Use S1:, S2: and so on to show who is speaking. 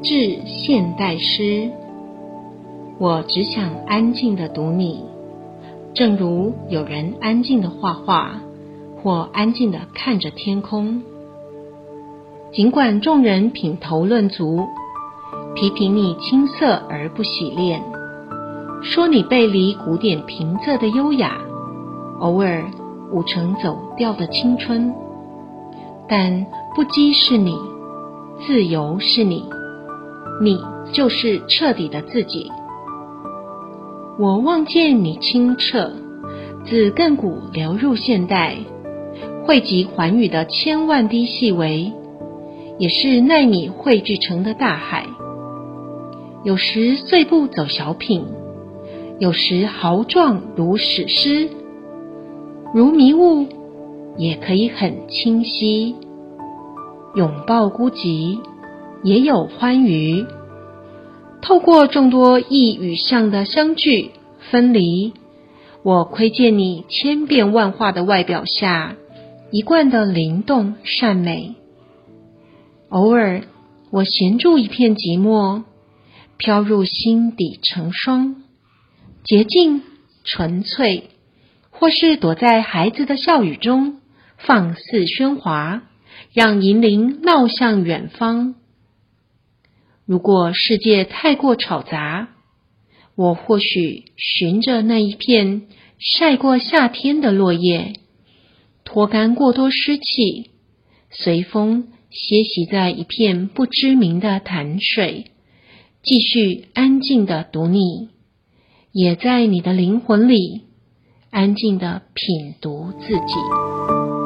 S1: 致现代诗，我只想安静的读你，正如有人安静的画画，或安静的看着天空。尽管众人品头论足，批评你青涩而不洗练，说你背离古典平仄的优雅，偶尔舞成走调的青春，但不羁是你，自由是你，你就是彻底的自己。我望见你清澈，自亘古流入现代，汇集寰宇的千万滴细微。也是奈米汇聚成的大海，有时碎步走小品，有时豪壮如史诗，如迷雾也可以很清晰。拥抱孤寂，也有欢愉。透过众多意与相的相聚分离，我窥见你千变万化的外表下一贯的灵动善美。偶尔，我衔住一片寂寞，飘入心底成霜，洁净纯粹；或是躲在孩子的笑语中，放肆喧哗，让银铃闹向远方。如果世界太过吵杂，我或许寻着那一片晒过夏天的落叶，拖干过多湿气，随风。歇息在一片不知名的潭水，继续安静的读你，也在你的灵魂里安静的品读自己。